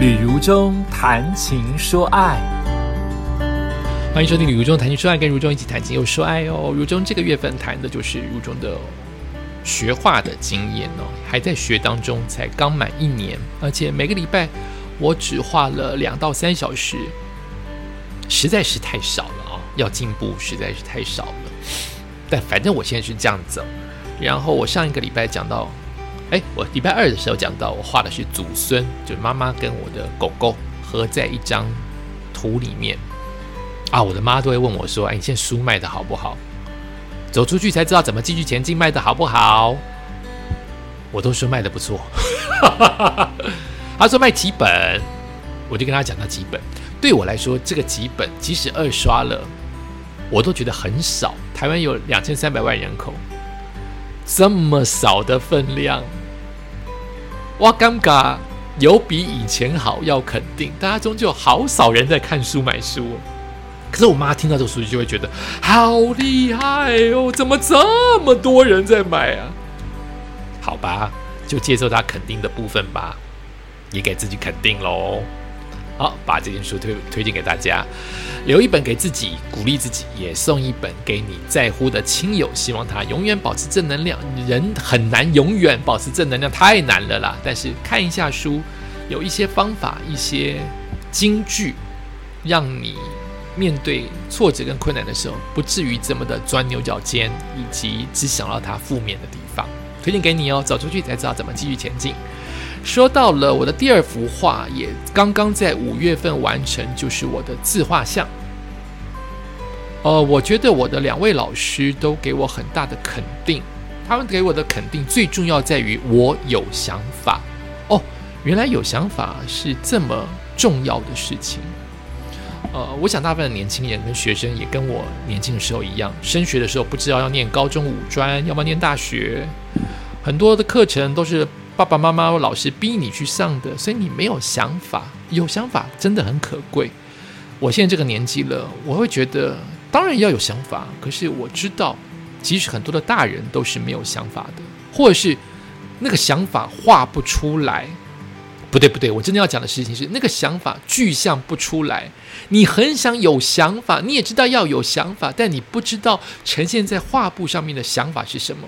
旅如中谈情说爱，欢迎收听《旅如中谈情说爱》，跟如中一起谈情又说爱哦。如中这个月份谈的就是如中的学画的经验哦，还在学当中，才刚满一年，而且每个礼拜我只画了两到三小时，实在是太少了啊！要进步实在是太少了。但反正我现在是这样子。然后我上一个礼拜讲到。哎，我礼拜二的时候讲到，我画的是祖孙，就是妈妈跟我的狗狗合在一张图里面啊。我的妈都会问我说：“哎，你现在书卖的好不好？走出去才知道怎么继续前进，卖的好不好？”我都说卖的不错。他说卖几本，我就跟他讲到几本。对我来说，这个几本即使二刷了，我都觉得很少。台湾有两千三百万人口，这么少的分量。哇，尴尬，有比以前好，要肯定。大家终究好少人在看书买书，可是我妈听到这个数据就会觉得好厉害哦，怎么这么多人在买啊？好吧，就接受她肯定的部分吧，也给自己肯定喽。好，把这件书推推荐给大家，留一本给自己鼓励自己，也送一本给你在乎的亲友，希望他永远保持正能量。人很难永远保持正能量，太难了啦。但是看一下书，有一些方法，一些金句，让你面对挫折跟困难的时候，不至于这么的钻牛角尖，以及只想到它负面的地方。推荐给你哦，走出去才知道怎么继续前进。说到了我的第二幅画，也刚刚在五月份完成，就是我的自画像。呃，我觉得我的两位老师都给我很大的肯定，他们给我的肯定最重要在于我有想法。哦，原来有想法是这么重要的事情。呃，我想大部分的年轻人跟学生也跟我年轻的时候一样，升学的时候不知道要念高中五专，要不要念大学，很多的课程都是。爸爸妈妈、老师逼你去上的，所以你没有想法。有想法真的很可贵。我现在这个年纪了，我会觉得当然要有想法。可是我知道，即使很多的大人都是没有想法的，或者是那个想法画不出来。不对，不对，我真的要讲的事情是，那个想法具象不出来。你很想有想法，你也知道要有想法，但你不知道呈现在画布上面的想法是什么。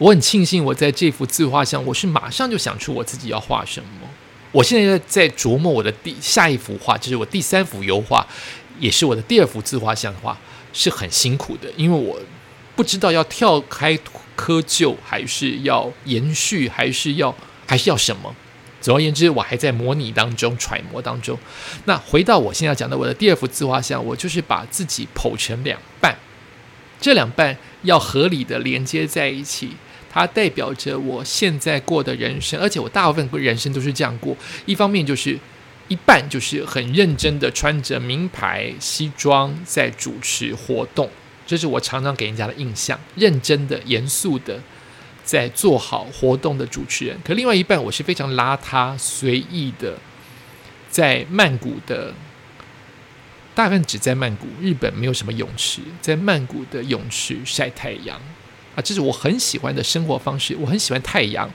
我很庆幸，我在这幅自画像，我是马上就想出我自己要画什么。我现在在琢磨我的第下一幅画，就是我第三幅油画，也是我的第二幅自画像的话，是很辛苦的，因为我不知道要跳开窠臼，还是要延续，还是要还是要什么。总而言之，我还在模拟当中、揣摩当中。那回到我现在讲的我的第二幅自画像，我就是把自己剖成两半，这两半要合理的连接在一起。它代表着我现在过的人生，而且我大部分人生都是这样过。一方面就是一半就是很认真的穿着名牌西装在主持活动，这是我常常给人家的印象，认真的、严肃的在做好活动的主持人。可另外一半我是非常邋遢、随意的，在曼谷的，大部分只在曼谷，日本没有什么泳池，在曼谷的泳池晒太阳。这是我很喜欢的生活方式。我很喜欢太阳，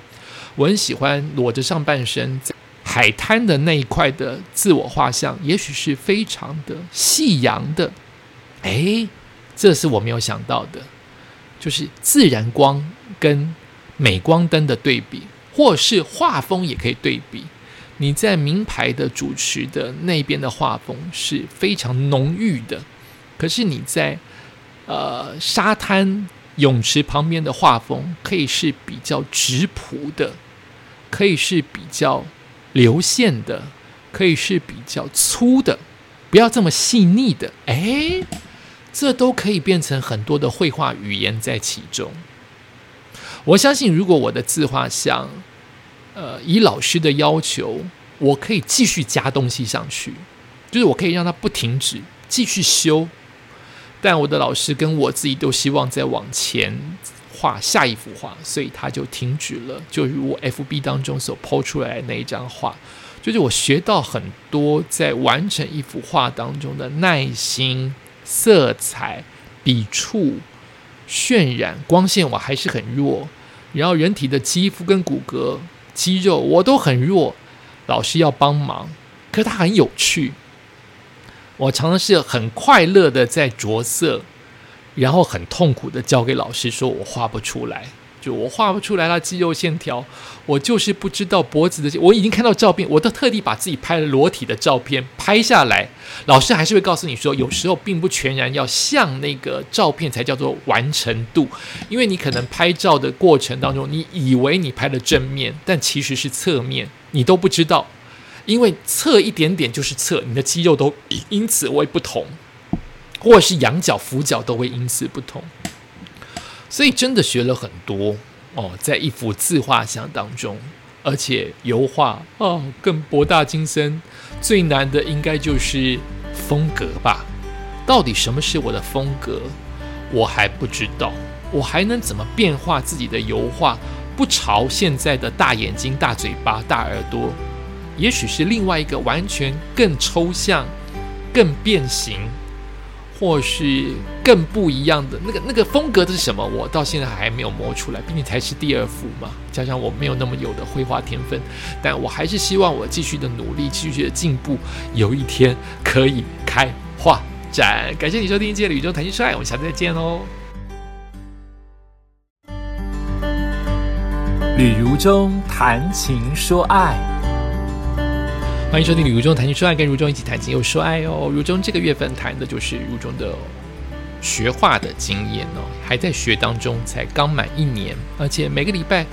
我很喜欢裸着上半身在海滩的那一块的自我画像，也许是非常的夕阳的。哎，这是我没有想到的，就是自然光跟美光灯的对比，或是画风也可以对比。你在名牌的主持的那边的画风是非常浓郁的，可是你在呃沙滩。泳池旁边的画风可以是比较直朴的，可以是比较流线的，可以是比较粗的，不要这么细腻的。哎，这都可以变成很多的绘画语言在其中。我相信，如果我的自画像，呃，以老师的要求，我可以继续加东西上去，就是我可以让它不停止，继续修。但我的老师跟我自己都希望再往前画下一幅画，所以他就停止了。就如我 F B 当中所抛出来的那一张画，就是我学到很多在完成一幅画当中的耐心、色彩、笔触、渲染、光线，我还是很弱。然后人体的肌肤跟骨骼、肌肉我都很弱，老师要帮忙，可是它很有趣。我常常是很快乐的在着色，然后很痛苦的交给老师，说我画不出来。就我画不出来了肌肉线条，我就是不知道脖子的。我已经看到照片，我都特地把自己拍了裸体的照片拍下来。老师还是会告诉你说，有时候并不全然要像那个照片才叫做完成度，因为你可能拍照的过程当中，你以为你拍了正面，但其实是侧面，你都不知道，因为侧一点点就是侧，你的肌肉都因此会不同，或者是仰角、俯角都会因此不同。所以真的学了很多哦，在一幅自画像当中，而且油画哦更博大精深。最难的应该就是风格吧？到底什么是我的风格？我还不知道。我还能怎么变化自己的油画？不朝现在的大眼睛、大嘴巴、大耳朵，也许是另外一个完全更抽象、更变形。或是更不一样的那个那个风格的是什么？我到现在还没有摸出来，毕竟才是第二幅嘛。加上我没有那么有的绘画天分，但我还是希望我继续的努力，继续的进步，有一天可以开画展。感谢你收听今天的宇宙谈心说爱，我们下次再见喽。旅途中谈情说爱。欢迎收听《如中谈情说爱》，跟如中一起谈情又说爱哦。如中这个月份谈的就是如中的学画的经验哦，还在学当中，才刚满一年，而且每个礼拜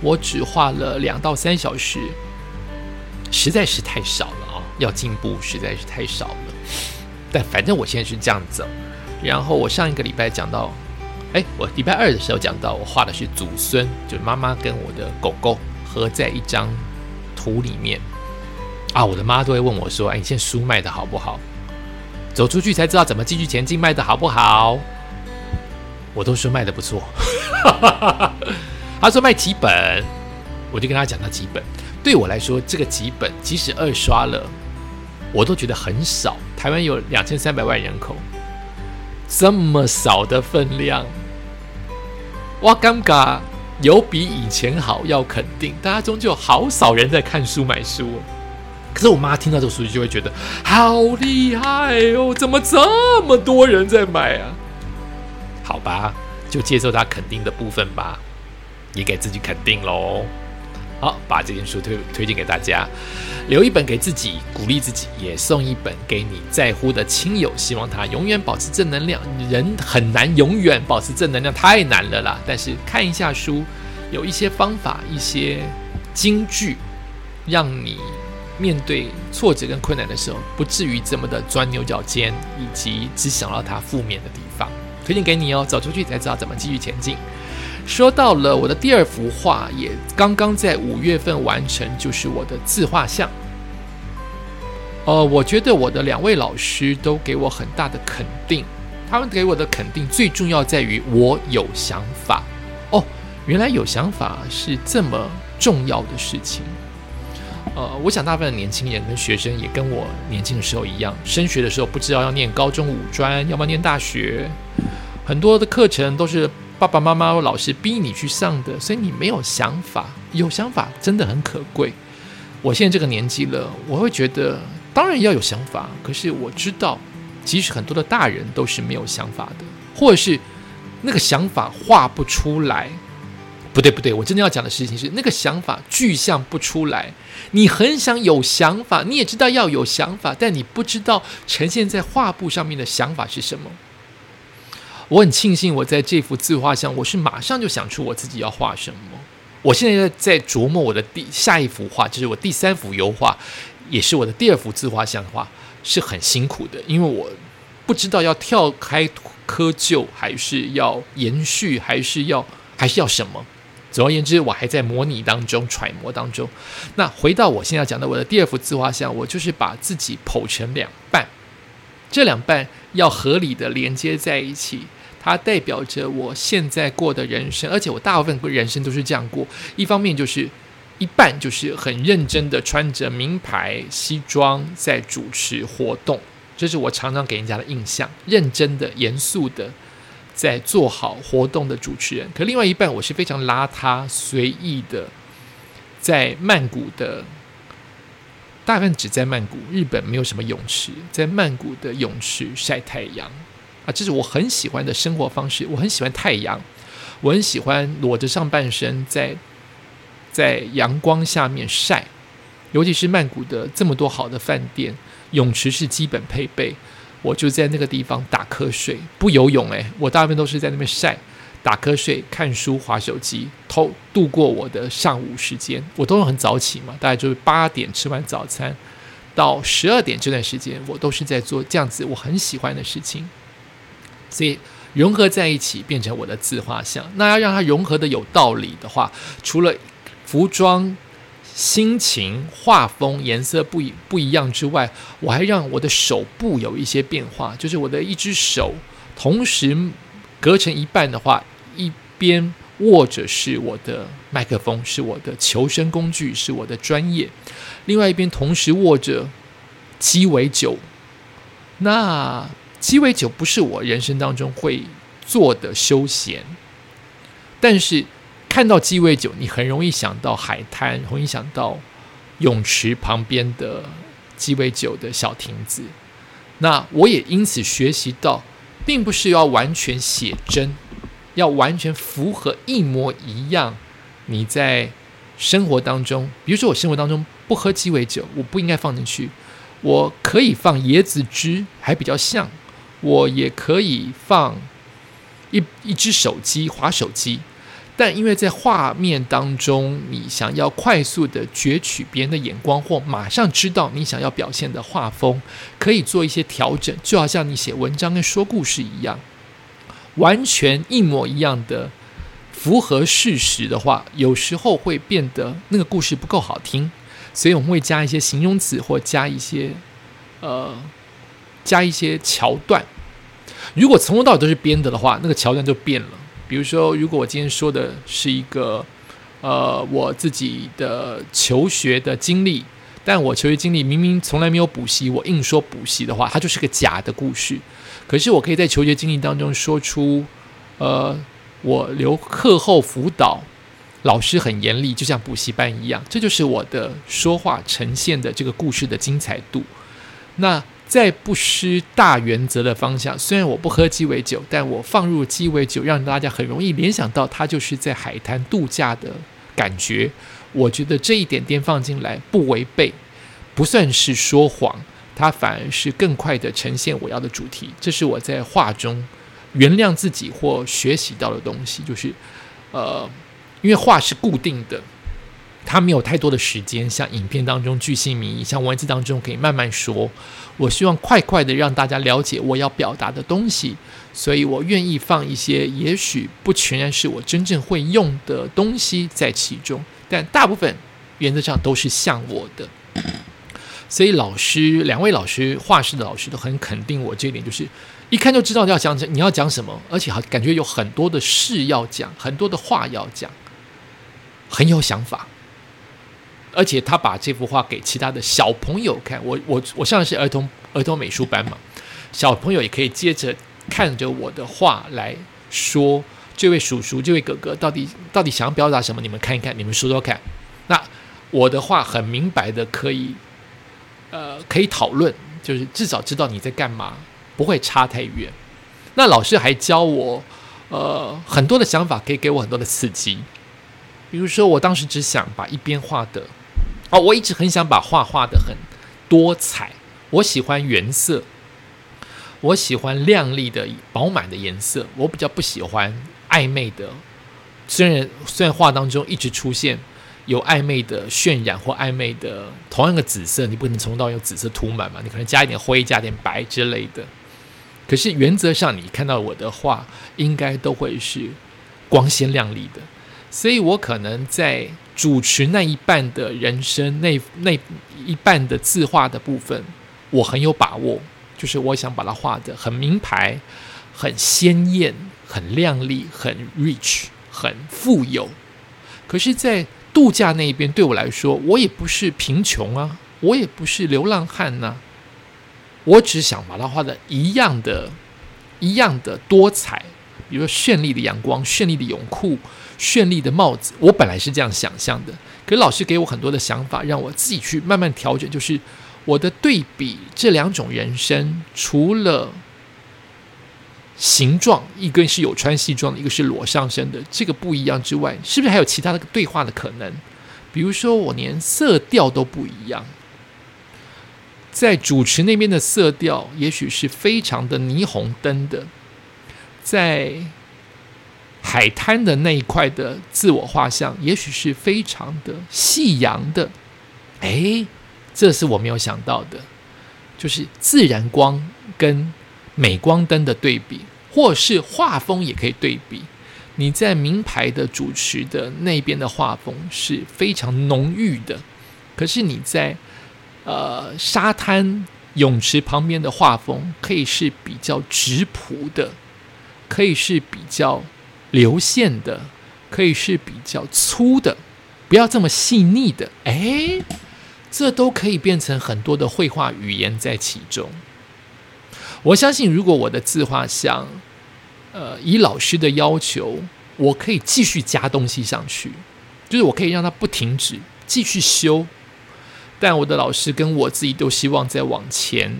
我只画了两到三小时，实在是太少了啊！要进步实在是太少了。但反正我现在是这样子。然后我上一个礼拜讲到，哎，我礼拜二的时候讲到，我画的是祖孙，就是妈妈跟我的狗狗合在一张图里面。啊，我的妈都会问我说：“哎，你现在书卖的好不好？走出去才知道怎么继续前进，卖的好不好？”我都说卖的不错。他说卖几本，我就跟他讲到几本。对我来说，这个几本即使二刷了，我都觉得很少。台湾有两千三百万人口，这么少的分量，哇，尴尬！有比以前好，要肯定。大家终究好少人在看书买书。可是我妈听到这个数据就会觉得好厉害哦，怎么这么多人在买啊？好吧，就接受她肯定的部分吧，也给自己肯定喽。好，把这件书推推荐给大家，留一本给自己鼓励自己，也送一本给你在乎的亲友，希望他永远保持正能量。人很难永远保持正能量，太难了啦。但是看一下书，有一些方法，一些金句，让你。面对挫折跟困难的时候，不至于这么的钻牛角尖，以及只想到它负面的地方。推荐给你哦，走出去才知道怎么继续前进。说到了我的第二幅画，也刚刚在五月份完成，就是我的自画像。呃，我觉得我的两位老师都给我很大的肯定，他们给我的肯定最重要在于我有想法。哦，原来有想法是这么重要的事情。呃，我想大部分的年轻人跟学生也跟我年轻的时候一样，升学的时候不知道要念高中五专，要不要念大学，很多的课程都是爸爸妈妈或老师逼你去上的，所以你没有想法。有想法真的很可贵。我现在这个年纪了，我会觉得当然要有想法，可是我知道，其实很多的大人都是没有想法的，或者是那个想法画不出来。不对不对，我真的要讲的事情是，那个想法具象不出来。你很想有想法，你也知道要有想法，但你不知道呈现在画布上面的想法是什么。我很庆幸，我在这幅自画像，我是马上就想出我自己要画什么。我现在在琢磨我的第下一幅画，就是我第三幅油画，也是我的第二幅自画像的话，是很辛苦的，因为我不知道要跳开窠臼，还是要延续，还是要还是要什么。总而言之，我还在模拟当中、揣摩当中。那回到我现在讲的我的第二幅自画像，我就是把自己剖成两半，这两半要合理的连接在一起，它代表着我现在过的人生，而且我大部分人生都是这样过。一方面就是一半就是很认真的穿着名牌西装在主持活动，这是我常常给人家的印象，认真的、严肃的。在做好活动的主持人，可另外一半我是非常邋遢、随意的，在曼谷的大部分只在曼谷，日本没有什么泳池，在曼谷的泳池晒太阳啊，这是我很喜欢的生活方式。我很喜欢太阳，我很喜欢裸着上半身在在阳光下面晒，尤其是曼谷的这么多好的饭店，泳池是基本配备。我就在那个地方打瞌睡，不游泳诶，我大部分都是在那边晒、打瞌睡、看书、划手机，偷度过我的上午时间。我都是很早起嘛，大概就是八点吃完早餐，到十二点这段时间，我都是在做这样子我很喜欢的事情。所以融合在一起，变成我的自画像。那要让它融合的有道理的话，除了服装。心情、画风、颜色不一不一样之外，我还让我的手部有一些变化，就是我的一只手同时隔成一半的话，一边握着是我的麦克风，是我的求生工具，是我的专业；另外一边同时握着鸡尾酒。那鸡尾酒不是我人生当中会做的休闲，但是。看到鸡尾酒，你很容易想到海滩，容易想到泳池旁边的鸡尾酒的小亭子。那我也因此学习到，并不是要完全写真，要完全符合一模一样。你在生活当中，比如说我生活当中不喝鸡尾酒，我不应该放进去。我可以放椰子汁，还比较像。我也可以放一一只手机，划手机。但因为在画面当中，你想要快速的攫取别人的眼光，或马上知道你想要表现的画风，可以做一些调整，就好像你写文章跟说故事一样，完全一模一样的符合事实的话，有时候会变得那个故事不够好听，所以我们会加一些形容词，或加一些呃加一些桥段。如果从头到尾都是编的的话，那个桥段就变了。比如说，如果我今天说的是一个，呃，我自己的求学的经历，但我求学经历明明从来没有补习，我硬说补习的话，它就是个假的故事。可是我可以在求学经历当中说出，呃，我留课后辅导，老师很严厉，就像补习班一样，这就是我的说话呈现的这个故事的精彩度。那。在不失大原则的方向，虽然我不喝鸡尾酒，但我放入鸡尾酒，让大家很容易联想到它就是在海滩度假的感觉。我觉得这一点点放进来不违背，不算是说谎，它反而是更快的呈现我要的主题。这是我在画中原谅自己或学习到的东西，就是呃，因为画是固定的。他没有太多的时间，像影片当中巨星名，像文字当中可以慢慢说。我希望快快的让大家了解我要表达的东西，所以我愿意放一些也许不全然是我真正会用的东西在其中，但大部分原则上都是像我的。所以老师，两位老师，画室的老师都很肯定我这一点，就是一看就知道要讲你要讲什么，而且好感觉有很多的事要讲，很多的话要讲，很有想法。而且他把这幅画给其他的小朋友看，我我我上的是儿童儿童美术班嘛，小朋友也可以接着看着我的画来说，这位叔叔、这位哥哥到底到底想表达什么？你们看一看，你们说说看。那我的话很明白的，可以呃可以讨论，就是至少知道你在干嘛，不会差太远。那老师还教我呃很多的想法，可以给我很多的刺激，比如说我当时只想把一边画的。哦，我一直很想把画画的很多彩。我喜欢原色，我喜欢亮丽的、饱满的颜色。我比较不喜欢暧昧的。虽然虽然画当中一直出现有暧昧的渲染或暧昧的同样的紫色，你不可能从头到用紫色涂满嘛？你可能加一点灰、加点白之类的。可是原则上，你看到我的画，应该都会是光鲜亮丽的。所以我可能在。主持那一半的人生，那那一半的字画的部分，我很有把握，就是我想把它画的很名牌、很鲜艳、很亮丽、很 rich、很富有。可是，在度假那一边，对我来说，我也不是贫穷啊，我也不是流浪汉呐，我只想把它画的一样的、一样的多彩，比如说绚丽的阳光、绚丽的泳裤。绚丽的帽子。我本来是这样想象的，可是老师给我很多的想法，让我自己去慢慢调整。就是我的对比这两种人生，除了形状，一个是有穿西装的，一个是裸上身的，这个不一样之外，是不是还有其他的对话的可能？比如说，我连色调都不一样。在主持那边的色调，也许是非常的霓虹灯的；在海滩的那一块的自我画像，也许是非常的夕阳的。哎，这是我没有想到的，就是自然光跟美光灯的对比，或是画风也可以对比。你在名牌的主持的那边的画风是非常浓郁的，可是你在。呃，沙滩泳池旁边的画风可以是比较直朴的，可以是比较流线的，可以是比较粗的，不要这么细腻的。哎，这都可以变成很多的绘画语言在其中。我相信，如果我的自画像，呃，以老师的要求，我可以继续加东西上去，就是我可以让它不停止，继续修。但我的老师跟我自己都希望再往前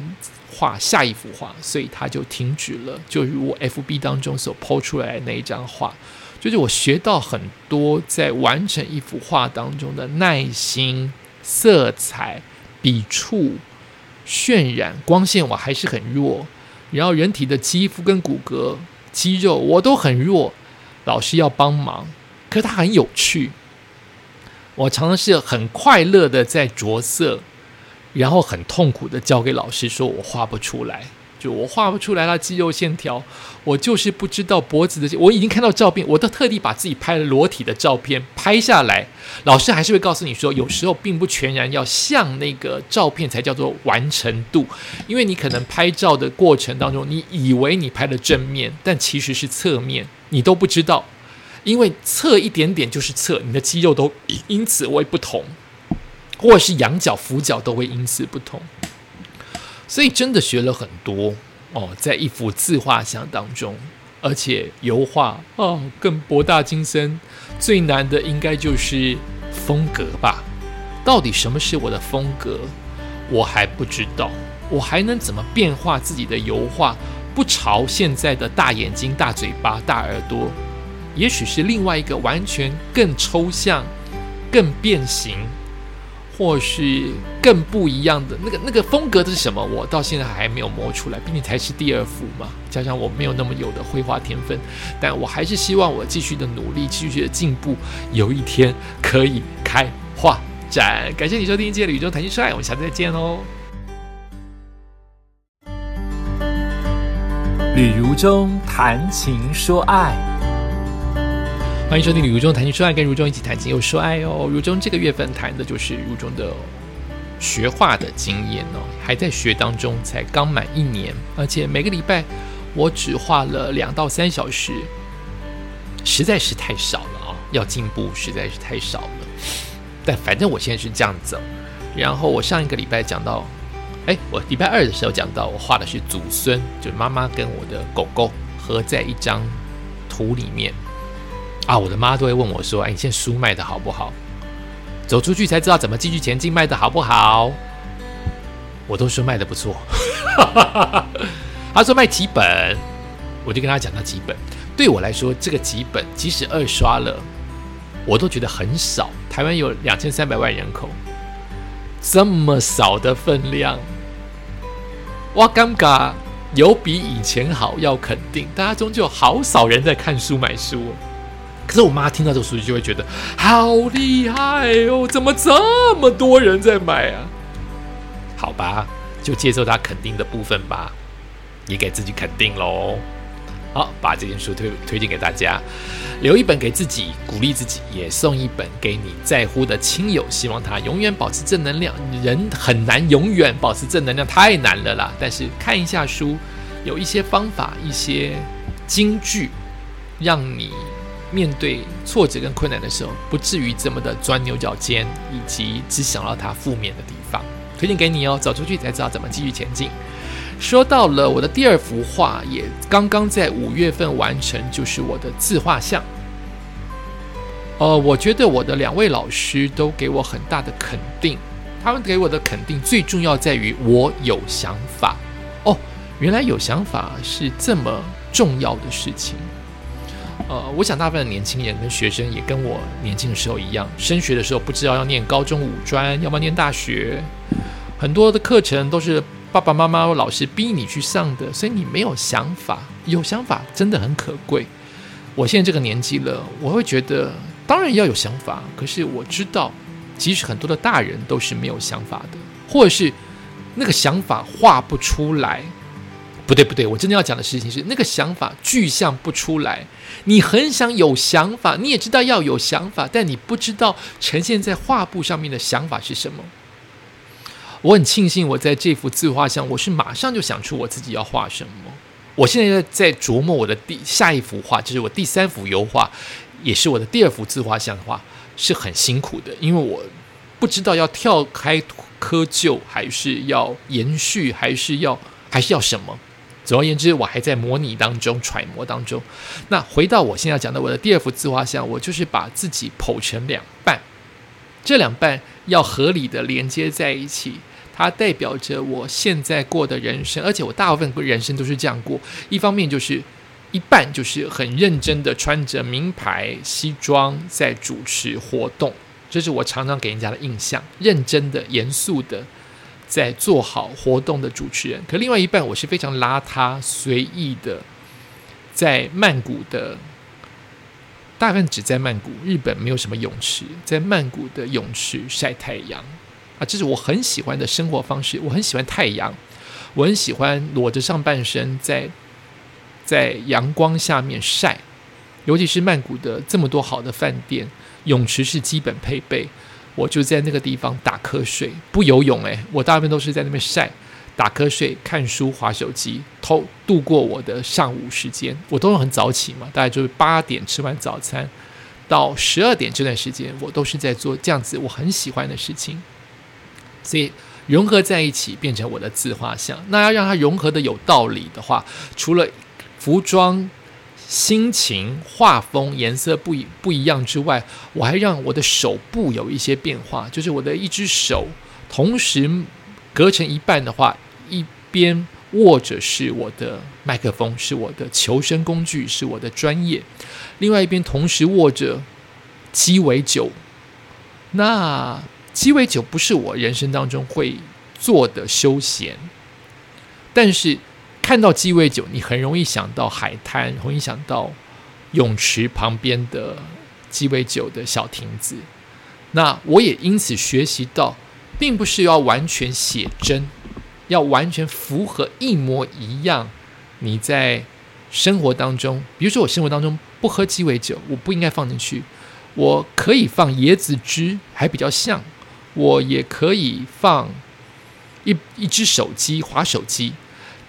画下一幅画，所以他就停止了。就如我 F B 当中所抛出来的那一张画，就是我学到很多在完成一幅画当中的耐心、色彩、笔触、渲染、光线，我还是很弱。然后人体的肌肤跟骨骼、肌肉我都很弱，老师要帮忙，可是他很有趣。我常常是很快乐的在着色，然后很痛苦的交给老师，说我画不出来，就我画不出来了肌肉线条，我就是不知道脖子的。我已经看到照片，我都特地把自己拍了裸体的照片拍下来。老师还是会告诉你说，有时候并不全然要像那个照片才叫做完成度，因为你可能拍照的过程当中，你以为你拍了正面，但其实是侧面，你都不知道。因为侧一点点就是侧，你的肌肉都因此会不同，或者是仰角、俯角都会因此不同，所以真的学了很多哦，在一幅自画像当中，而且油画哦更博大精深。最难的应该就是风格吧？到底什么是我的风格？我还不知道，我还能怎么变化自己的油画？不朝现在的大眼睛、大嘴巴、大耳朵。也许是另外一个完全更抽象、更变形，或许更不一样的那个那个风格的是什么？我到现在还没有摸出来，毕竟才是第二幅嘛。加上我没有那么有的绘画天分，但我还是希望我继续的努力，继续的进步，有一天可以开画展。感谢你收听今天的宇宙谈情说爱，我们下次再见哦。旅如中谈情说爱。欢迎收听《旅如中谈情说爱》，跟如中一起谈情又说爱哦。如中这个月份谈的就是如中的学画的经验哦，还在学当中，才刚满一年，而且每个礼拜我只画了两到三小时，实在是太少了啊！要进步实在是太少了。但反正我现在是这样走。然后我上一个礼拜讲到，哎，我礼拜二的时候讲到，我画的是祖孙，就是妈妈跟我的狗狗合在一张图里面。啊！我的妈都会问我说：“哎，你现在书卖的好不好？走出去才知道怎么继续前进，卖的好不好？”我都说卖的不错。他说卖几本，我就跟他讲到几本。对我来说，这个几本即使二刷了，我都觉得很少。台湾有两千三百万人口，这么少的分量，哇，尴尬！有比以前好，要肯定。大家终究好少人在看书买书。可是我妈听到这个数据就会觉得好厉害哦，怎么这么多人在买啊？好吧，就接受她肯定的部分吧，也给自己肯定喽。好，把这件书推推荐给大家，留一本给自己鼓励自己，也送一本给你在乎的亲友，希望他永远保持正能量。人很难永远保持正能量，太难了啦。但是看一下书，有一些方法，一些金句，让你。面对挫折跟困难的时候，不至于这么的钻牛角尖，以及只想到它负面的地方，推荐给你哦。走出去才知道怎么继续前进。说到了我的第二幅画，也刚刚在五月份完成，就是我的自画像。呃，我觉得我的两位老师都给我很大的肯定，他们给我的肯定最重要在于我有想法。哦，原来有想法是这么重要的事情。呃，我想大部分的年轻人跟学生也跟我年轻的时候一样，升学的时候不知道要念高中五专，要不要念大学，很多的课程都是爸爸妈妈老师逼你去上的，所以你没有想法。有想法真的很可贵。我现在这个年纪了，我会觉得。当然要有想法，可是我知道，即使很多的大人都是没有想法的，或者是那个想法画不出来。不对，不对，我真的要讲的事情是，那个想法具象不出来。你很想有想法，你也知道要有想法，但你不知道呈现在画布上面的想法是什么。我很庆幸，我在这幅自画像，我是马上就想出我自己要画什么。我现在在琢磨我的第下一幅画，就是我第三幅油画。也是我的第二幅自画像的话，是很辛苦的，因为我不知道要跳开窠臼，还是要延续，还是要还是要什么。总而言之，我还在模拟当中、揣摩当中。那回到我现在讲的我的第二幅自画像，我就是把自己剖成两半，这两半要合理的连接在一起，它代表着我现在过的人生，而且我大部分人生都是这样过。一方面就是。一半就是很认真的穿着名牌西装在主持活动，这是我常常给人家的印象，认真的、严肃的在做好活动的主持人。可另外一半，我是非常邋遢、随意的，在曼谷的，大部分只在曼谷，日本没有什么泳池，在曼谷的泳池晒太阳啊，这是我很喜欢的生活方式。我很喜欢太阳，我很喜欢裸着上半身在。在阳光下面晒，尤其是曼谷的这么多好的饭店，泳池是基本配备。我就在那个地方打瞌睡，不游泳诶，我大部分都是在那边晒、打瞌睡、看书、划手机，偷度过我的上午时间。我都很早起嘛，大概就是八点吃完早餐，到十二点这段时间，我都是在做这样子我很喜欢的事情。所以融合在一起，变成我的自画像。那要让它融合的有道理的话，除了服装、心情、画风、颜色不一不一样之外，我还让我的手部有一些变化，就是我的一只手同时隔成一半的话，一边握着是我的麦克风，是我的求生工具，是我的专业；另外一边同时握着鸡尾酒。那鸡尾酒不是我人生当中会做的休闲，但是。看到鸡尾酒，你很容易想到海滩，容易想到泳池旁边的鸡尾酒的小亭子。那我也因此学习到，并不是要完全写真，要完全符合一模一样。你在生活当中，比如说我生活当中不喝鸡尾酒，我不应该放进去。我可以放椰子汁，还比较像。我也可以放一一只手机，划手机。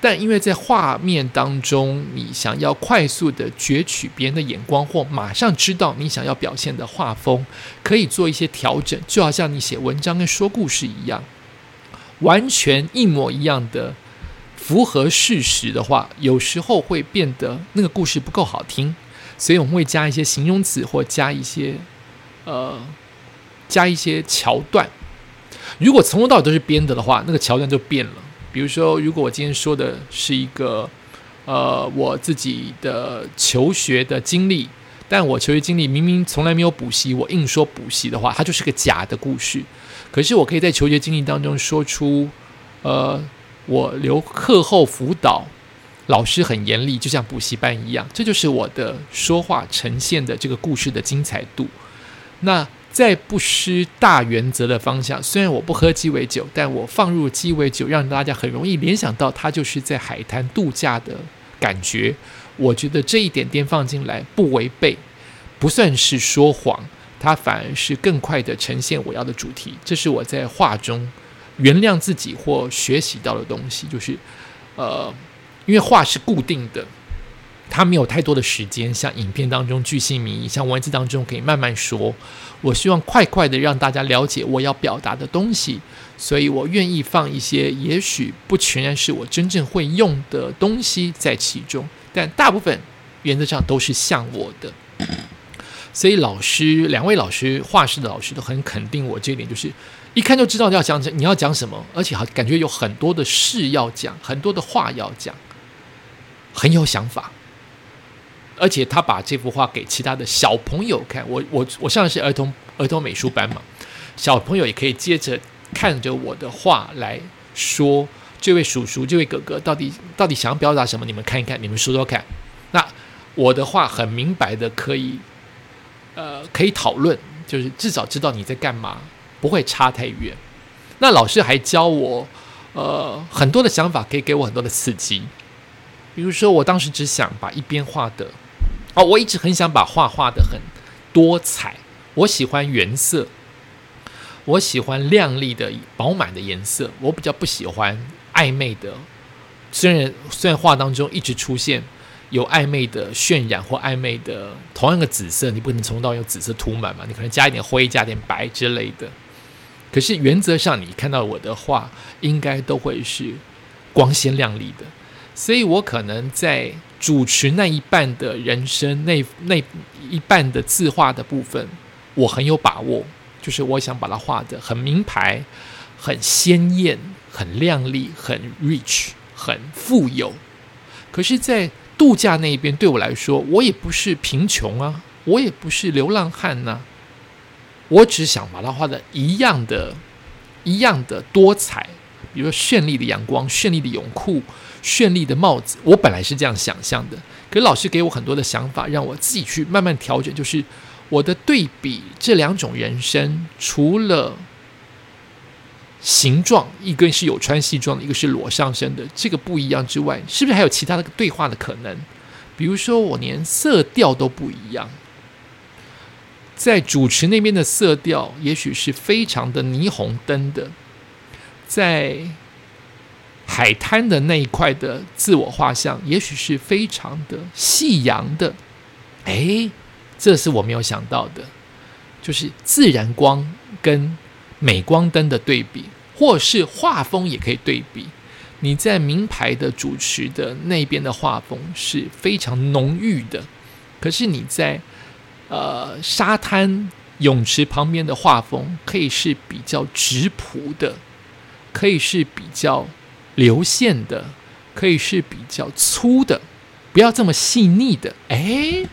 但因为在画面当中，你想要快速的攫取别人的眼光，或马上知道你想要表现的画风，可以做一些调整，就好像你写文章跟说故事一样，完全一模一样的符合事实的话，有时候会变得那个故事不够好听，所以我们会加一些形容词，或加一些呃加一些桥段。如果从头到尾都是编的的话，那个桥段就变了。比如说，如果我今天说的是一个，呃，我自己的求学的经历，但我求学经历明明从来没有补习，我硬说补习的话，它就是个假的故事。可是我可以在求学经历当中说出，呃，我留课后辅导，老师很严厉，就像补习班一样，这就是我的说话呈现的这个故事的精彩度。那。在不失大原则的方向，虽然我不喝鸡尾酒，但我放入鸡尾酒，让大家很容易联想到它就是在海滩度假的感觉。我觉得这一点点放进来不违背，不算是说谎，它反而是更快的呈现我要的主题。这是我在画中原谅自己或学习到的东西，就是呃，因为画是固定的。他没有太多的时间，像影片当中巨细靡遗，像文字当中可以慢慢说。我希望快快的让大家了解我要表达的东西，所以我愿意放一些也许不全然是我真正会用的东西在其中，但大部分原则上都是像我的。所以老师两位老师画室的老师都很肯定我这一点，就是一看就知道要讲你要讲什么，而且好感觉有很多的事要讲，很多的话要讲，很有想法。而且他把这幅画给其他的小朋友看，我我我上的是儿童儿童美术班嘛，小朋友也可以接着看着我的画来说，这位叔叔、这位哥哥到底到底想表达什么？你们看一看，你们说说看。那我的话很明白的，可以呃可以讨论，就是至少知道你在干嘛，不会差太远。那老师还教我呃很多的想法，可以给我很多的刺激。比如说，我当时只想把一边画的。哦，我一直很想把画画的很多彩。我喜欢原色，我喜欢亮丽的、饱满的颜色。我比较不喜欢暧昧的。虽然虽然画当中一直出现有暧昧的渲染或暧昧的同样的紫色，你不可能从头到用紫色涂满嘛？你可能加一点灰、加点白之类的。可是原则上，你看到我的画，应该都会是光鲜亮丽的。所以我可能在。主持那一半的人生，那那一半的字画的部分，我很有把握，就是我想把它画的很名牌、很鲜艳、很亮丽、很 rich、很富有。可是，在度假那一边，对我来说，我也不是贫穷啊，我也不是流浪汉呐，我只想把它画的一样的、一样的多彩，比如说绚丽的阳光、绚丽的泳裤。绚丽的帽子，我本来是这样想象的，可是老师给我很多的想法，让我自己去慢慢调整。就是我的对比这两种人生，除了形状，一根是有穿西装的，一个是裸上身的，这个不一样之外，是不是还有其他的对话的可能？比如说，我连色调都不一样，在主持那边的色调，也许是非常的霓虹灯的，在。海滩的那一块的自我画像，也许是非常的夕阳的，哎，这是我没有想到的，就是自然光跟美光灯的对比，或是画风也可以对比。你在名牌的主持的那边的画风是非常浓郁的，可是你在呃沙滩泳池旁边的画风，可以是比较直朴的，可以是比较。流线的可以是比较粗的，不要这么细腻的。哎，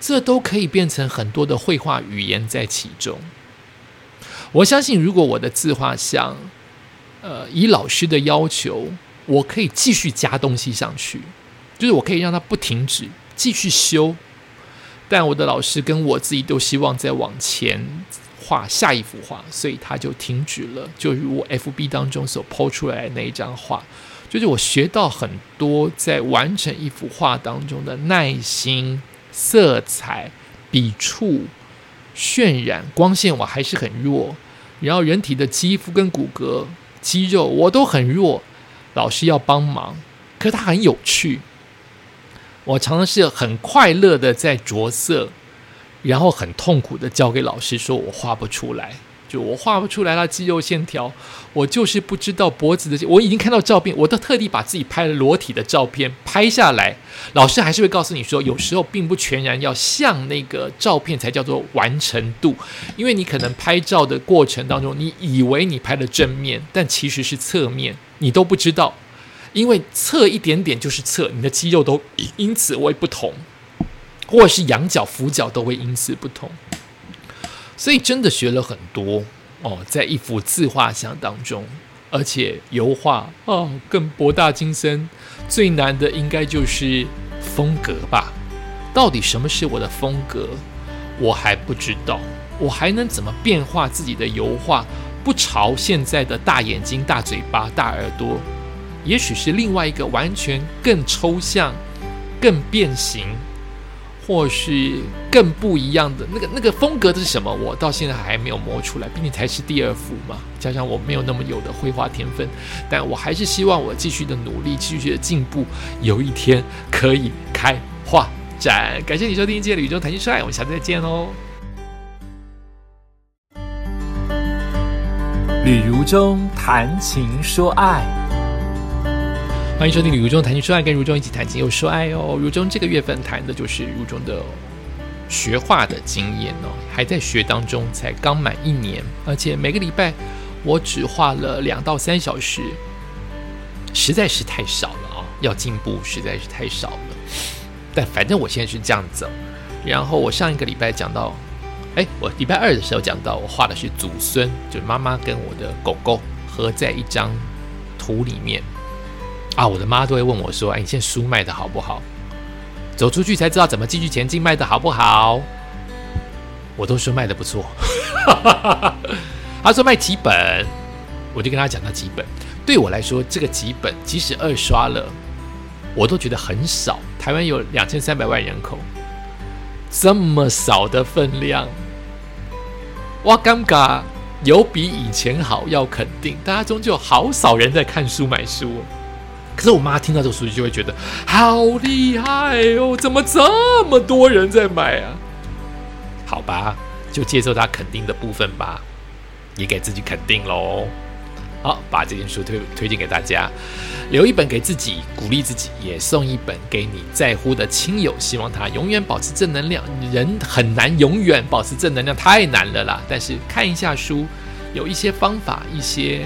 这都可以变成很多的绘画语言在其中。我相信，如果我的自画像，呃，以老师的要求，我可以继续加东西上去，就是我可以让它不停止，继续修。但我的老师跟我自己都希望再往前。画下一幅画，所以他就停止了。就如我 F B 当中所抛出来的那一张画，就是我学到很多在完成一幅画当中的耐心、色彩、笔触、渲染、光线，我还是很弱。然后人体的肌肤跟骨骼、肌肉我都很弱，老师要帮忙，可是他很有趣。我常常是很快乐的在着色。然后很痛苦的交给老师，说我画不出来，就我画不出来他肌肉线条，我就是不知道脖子的。我已经看到照片，我都特地把自己拍了裸体的照片拍下来。老师还是会告诉你说，有时候并不全然要像那个照片才叫做完成度，因为你可能拍照的过程当中，你以为你拍了正面，但其实是侧面，你都不知道，因为侧一点点就是侧，你的肌肉都因此会不同。或者是仰角、俯角都会因此不同，所以真的学了很多哦，在一幅自画像当中，而且油画哦更博大精深。最难的应该就是风格吧？到底什么是我的风格？我还不知道。我还能怎么变化自己的油画？不朝现在的大眼睛、大嘴巴、大耳朵，也许是另外一个完全更抽象、更变形。或许更不一样的那个那个风格是什么？我到现在还没有摸出来，毕竟才是第二幅嘛。加上我没有那么有的绘画天分，但我还是希望我继续的努力，继续的进步，有一天可以开画展。感谢你收听今天的宇宙谈情说爱，我们下次再见喽。旅如中谈情说爱。欢迎收听《如中谈情说爱》，跟如中一起谈情又说爱哦。如中这个月份谈的就是如中的学画的经验哦，还在学当中，才刚满一年，而且每个礼拜我只画了两到三小时，实在是太少了啊！要进步实在是太少了。但反正我现在是这样子。然后我上一个礼拜讲到，哎，我礼拜二的时候讲到，我画的是祖孙，就是妈妈跟我的狗狗合在一张图里面。啊，我的妈都会问我说：“哎，你现在书卖的好不好？”走出去才知道怎么继续前进，卖的好不好？我都说卖的不错。他说卖几本，我就跟他讲到几本。对我来说，这个几本即使二刷了，我都觉得很少。台湾有两千三百万人口，这么少的分量，哇，尴尬！有比以前好，要肯定。大家终究好少人在看书买书。可是我妈听到这个数据就会觉得好厉害哦，怎么这么多人在买啊？好吧，就接受她肯定的部分吧，也给自己肯定喽。好，把这件书推推荐给大家，留一本给自己鼓励自己，也送一本给你在乎的亲友，希望他永远保持正能量。人很难永远保持正能量，太难了啦。但是看一下书，有一些方法，一些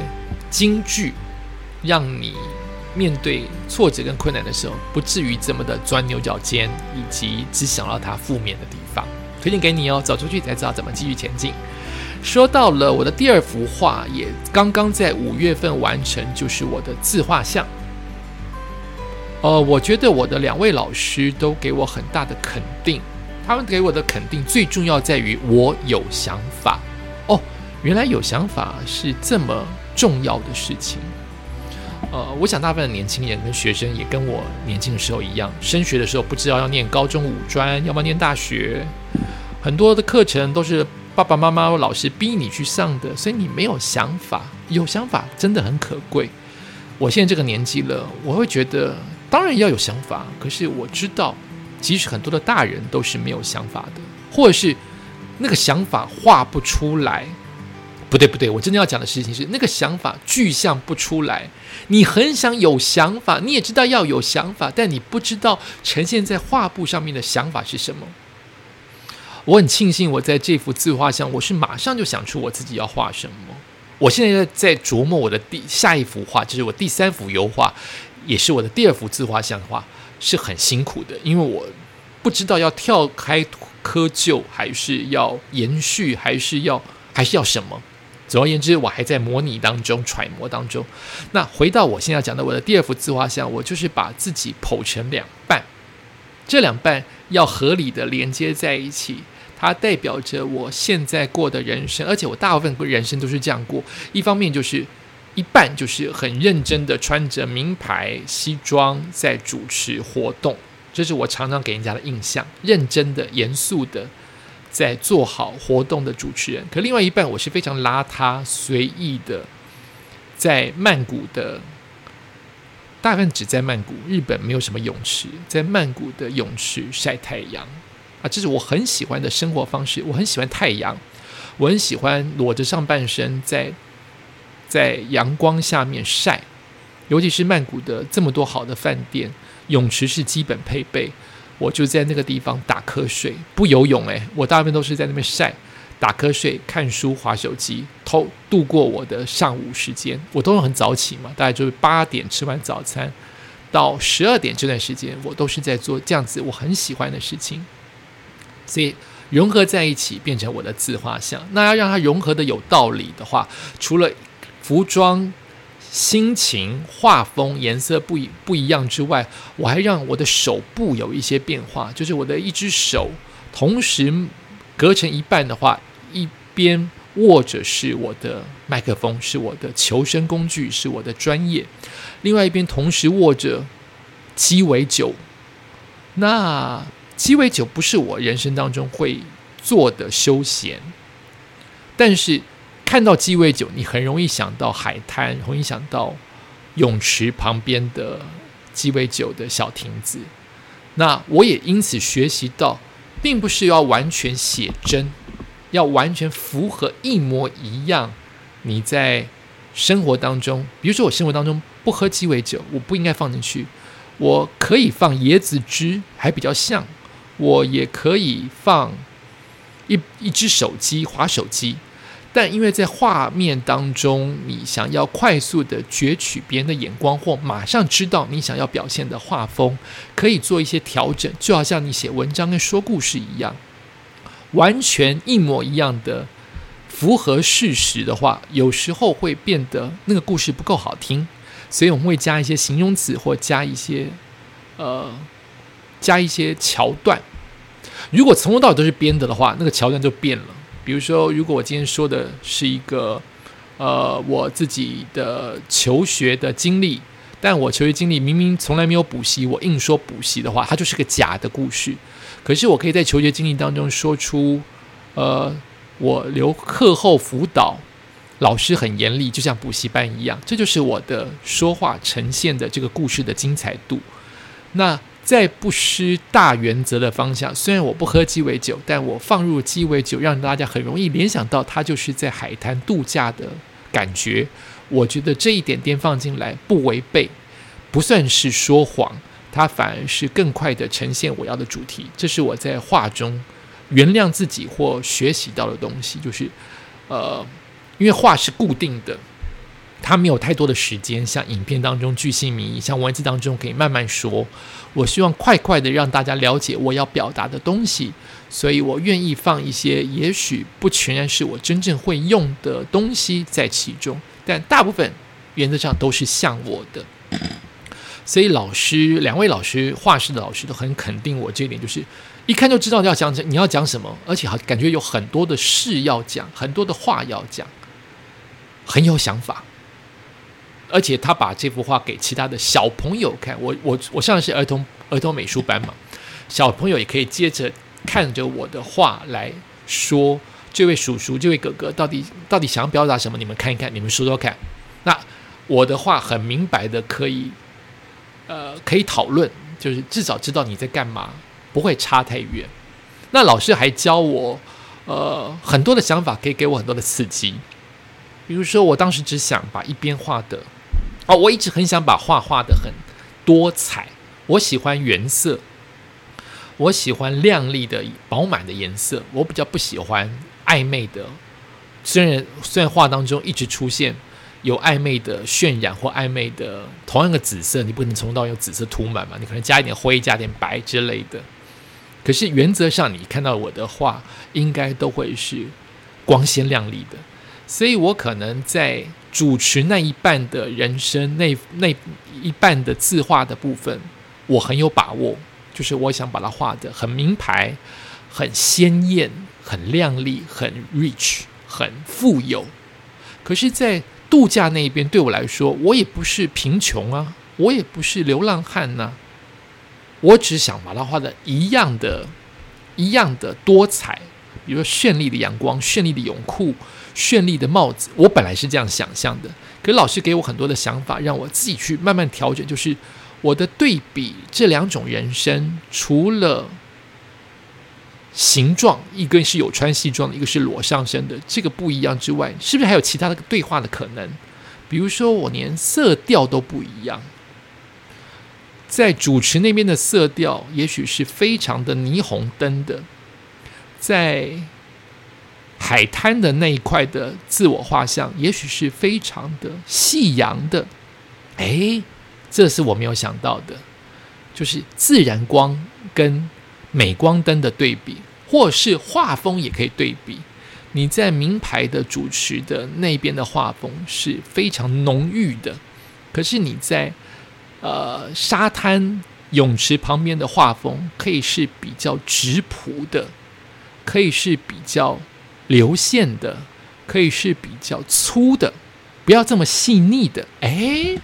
金句，让你。面对挫折跟困难的时候，不至于这么的钻牛角尖，以及只想到它负面的地方。推荐给你哦，走出去才知道怎么继续前进。说到了我的第二幅画，也刚刚在五月份完成，就是我的自画像。呃，我觉得我的两位老师都给我很大的肯定，他们给我的肯定最重要在于我有想法。哦，原来有想法是这么重要的事情。呃，我想大部分的年轻人跟学生也跟我年轻的时候一样，升学的时候不知道要念高中五专，要么念大学，很多的课程都是爸爸妈妈或老师逼你去上的，所以你没有想法。有想法真的很可贵。我现在这个年纪了，我会觉得当然要有想法，可是我知道，即使很多的大人都是没有想法的，或者是那个想法画不出来。不对不对，我真的要讲的事情是那个想法具象不出来。你很想有想法，你也知道要有想法，但你不知道呈现在画布上面的想法是什么。我很庆幸我在这幅自画像，我是马上就想出我自己要画什么。我现在在琢磨我的第下一幅画，就是我第三幅油画，也是我的第二幅自画像的话，是很辛苦的，因为我不知道要跳开窠臼，还是要延续，还是要还是要什么。总而言之，我还在模拟当中、揣摩当中。那回到我现在讲的我的第二幅自画像，我就是把自己剖成两半，这两半要合理的连接在一起，它代表着我现在过的人生，而且我大部分人生都是这样过。一方面就是一半就是很认真的穿着名牌西装在主持活动，这是我常常给人家的印象，认真的、严肃的。在做好活动的主持人，可另外一半我是非常邋遢随意的，在曼谷的，大部分只在曼谷，日本没有什么泳池，在曼谷的泳池晒太阳啊，这是我很喜欢的生活方式。我很喜欢太阳，我很喜欢裸着上半身在在阳光下面晒，尤其是曼谷的这么多好的饭店，泳池是基本配备。我就在那个地方打瞌睡，不游泳诶，我大部分都是在那边晒、打瞌睡、看书、划手机，偷度过我的上午时间。我都是很早起嘛，大概就是八点吃完早餐，到十二点这段时间，我都是在做这样子我很喜欢的事情。所以融合在一起，变成我的自画像。那要让它融合的有道理的话，除了服装。心情、画风、颜色不一不一样之外，我还让我的手部有一些变化，就是我的一只手同时隔成一半的话，一边握着是我的麦克风，是我的求生工具，是我的专业；另外一边同时握着鸡尾酒。那鸡尾酒不是我人生当中会做的休闲，但是。看到鸡尾酒，你很容易想到海滩，容易想到泳池旁边的鸡尾酒的小亭子。那我也因此学习到，并不是要完全写真，要完全符合一模一样。你在生活当中，比如说我生活当中不喝鸡尾酒，我不应该放进去。我可以放椰子汁，还比较像。我也可以放一一只手机划手机，但因为在画面当中，你想要快速的攫取别人的眼光，或马上知道你想要表现的画风，可以做一些调整，就好像你写文章跟说故事一样，完全一模一样的符合事实的话，有时候会变得那个故事不够好听，所以我们会加一些形容词或加一些呃加一些桥段。如果从头到尾都是编的的话，那个桥段就变了。比如说，如果我今天说的是一个呃我自己的求学的经历，但我求学经历明明从来没有补习，我硬说补习的话，它就是个假的故事。可是我可以在求学经历当中说出，呃，我留课后辅导，老师很严厉，就像补习班一样，这就是我的说话呈现的这个故事的精彩度。那。在不失大原则的方向，虽然我不喝鸡尾酒，但我放入鸡尾酒，让大家很容易联想到它就是在海滩度假的感觉。我觉得这一点点放进来不违背，不算是说谎，它反而是更快的呈现我要的主题。这是我在画中原谅自己或学习到的东西，就是呃，因为画是固定的。他没有太多的时间，像影片当中巨细迷，像文字当中可以慢慢说。我希望快快的让大家了解我要表达的东西，所以我愿意放一些也许不全然是我真正会用的东西在其中，但大部分原则上都是像我的。所以老师，两位老师，画室的老师都很肯定我这一点，就是一看就知道要讲你要讲什么，而且好感觉有很多的事要讲，很多的话要讲，很有想法。而且他把这幅画给其他的小朋友看，我我我上的是儿童儿童美术班嘛，小朋友也可以接着看着我的画来说，这位叔叔、这位哥哥到底到底想表达什么？你们看一看，你们说说看。那我的话很明白的，可以呃可以讨论，就是至少知道你在干嘛，不会差太远。那老师还教我呃很多的想法，可以给我很多的刺激。比如说，我当时只想把一边画的。哦，我一直很想把画画的很多彩。我喜欢原色，我喜欢亮丽的、饱满的颜色。我比较不喜欢暧昧的。虽然虽然画当中一直出现有暧昧的渲染或暧昧的同样的紫色，你不能从头到用紫色涂满嘛？你可能加一点灰、加点白之类的。可是原则上，你看到我的画，应该都会是光鲜亮丽的。所以我可能在。主持那一半的人生，那那一半的字画的部分，我很有把握，就是我想把它画的很名牌、很鲜艳、很亮丽、很 rich、很富有。可是，在度假那一边，对我来说，我也不是贫穷啊，我也不是流浪汉呐，我只想把它画的一样的、一样的多彩，比如说绚丽的阳光、绚丽的泳裤。绚丽的帽子，我本来是这样想象的，可是老师给我很多的想法，让我自己去慢慢调整。就是我的对比这两种人生，除了形状，一个是有穿西装的，一个是裸上身的，这个不一样之外，是不是还有其他的对话的可能？比如说，我连色调都不一样，在主持那边的色调，也许是非常的霓虹灯的，在。海滩的那一块的自我画像，也许是非常的夕阳的，哎，这是我没有想到的，就是自然光跟美光灯的对比，或是画风也可以对比。你在名牌的主持的那边的画风是非常浓郁的，可是你在呃沙滩泳池旁边的画风可以是比较直朴的，可以是比较。流线的可以是比较粗的，不要这么细腻的，哎，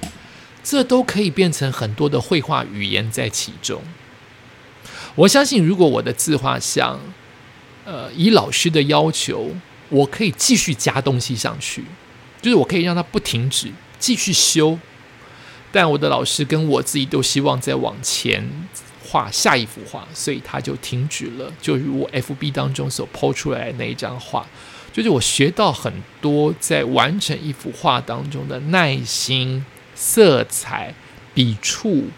这都可以变成很多的绘画语言在其中。我相信，如果我的字画像，呃，以老师的要求，我可以继续加东西上去，就是我可以让它不停止，继续修。但我的老师跟我自己都希望再往前。画下一幅画，所以他就停止了。就如我 F B 当中所抛出来的那一张画，就是我学到很多在完成一幅画当中的耐心、色彩、笔触、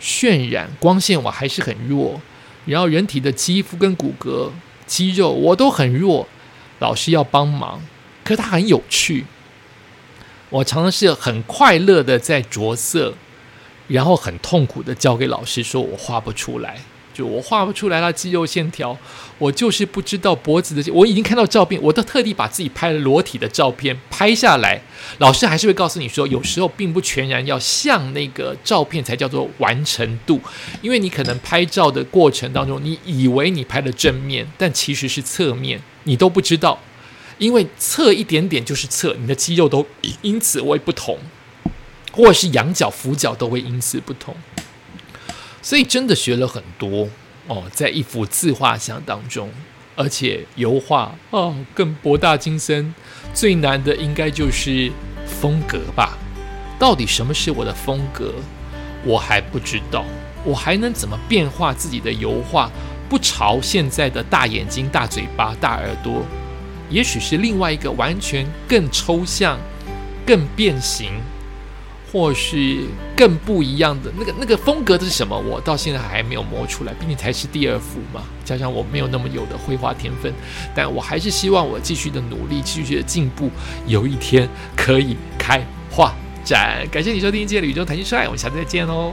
渲染、光线，我还是很弱。然后人体的肌肤跟骨骼、肌肉我都很弱，老师要帮忙，可是它很有趣。我常常是很快乐的在着色，然后很痛苦的交给老师，说我画不出来。就我画不出来了肌肉线条，我就是不知道脖子的。我已经看到照片，我都特地把自己拍了裸体的照片拍下来。老师还是会告诉你说，有时候并不全然要像那个照片才叫做完成度，因为你可能拍照的过程当中，你以为你拍了正面，但其实是侧面，你都不知道，因为侧一点点就是侧，你的肌肉都因此会不同，或是仰角、俯角都会因此不同。所以真的学了很多哦，在一幅自画像当中，而且油画哦更博大精深。最难的应该就是风格吧？到底什么是我的风格？我还不知道。我还能怎么变化自己的油画？不朝现在的大眼睛、大嘴巴、大耳朵，也许是另外一个完全更抽象、更变形。或是更不一样的那个那个风格的是什么？我到现在还没有摸出来，毕竟才是第二幅嘛。加上我没有那么有的绘画天分，但我还是希望我继续的努力，继续的进步，有一天可以开画展。感谢你收听今天的宇宙谈心帅，我们下次再见喽。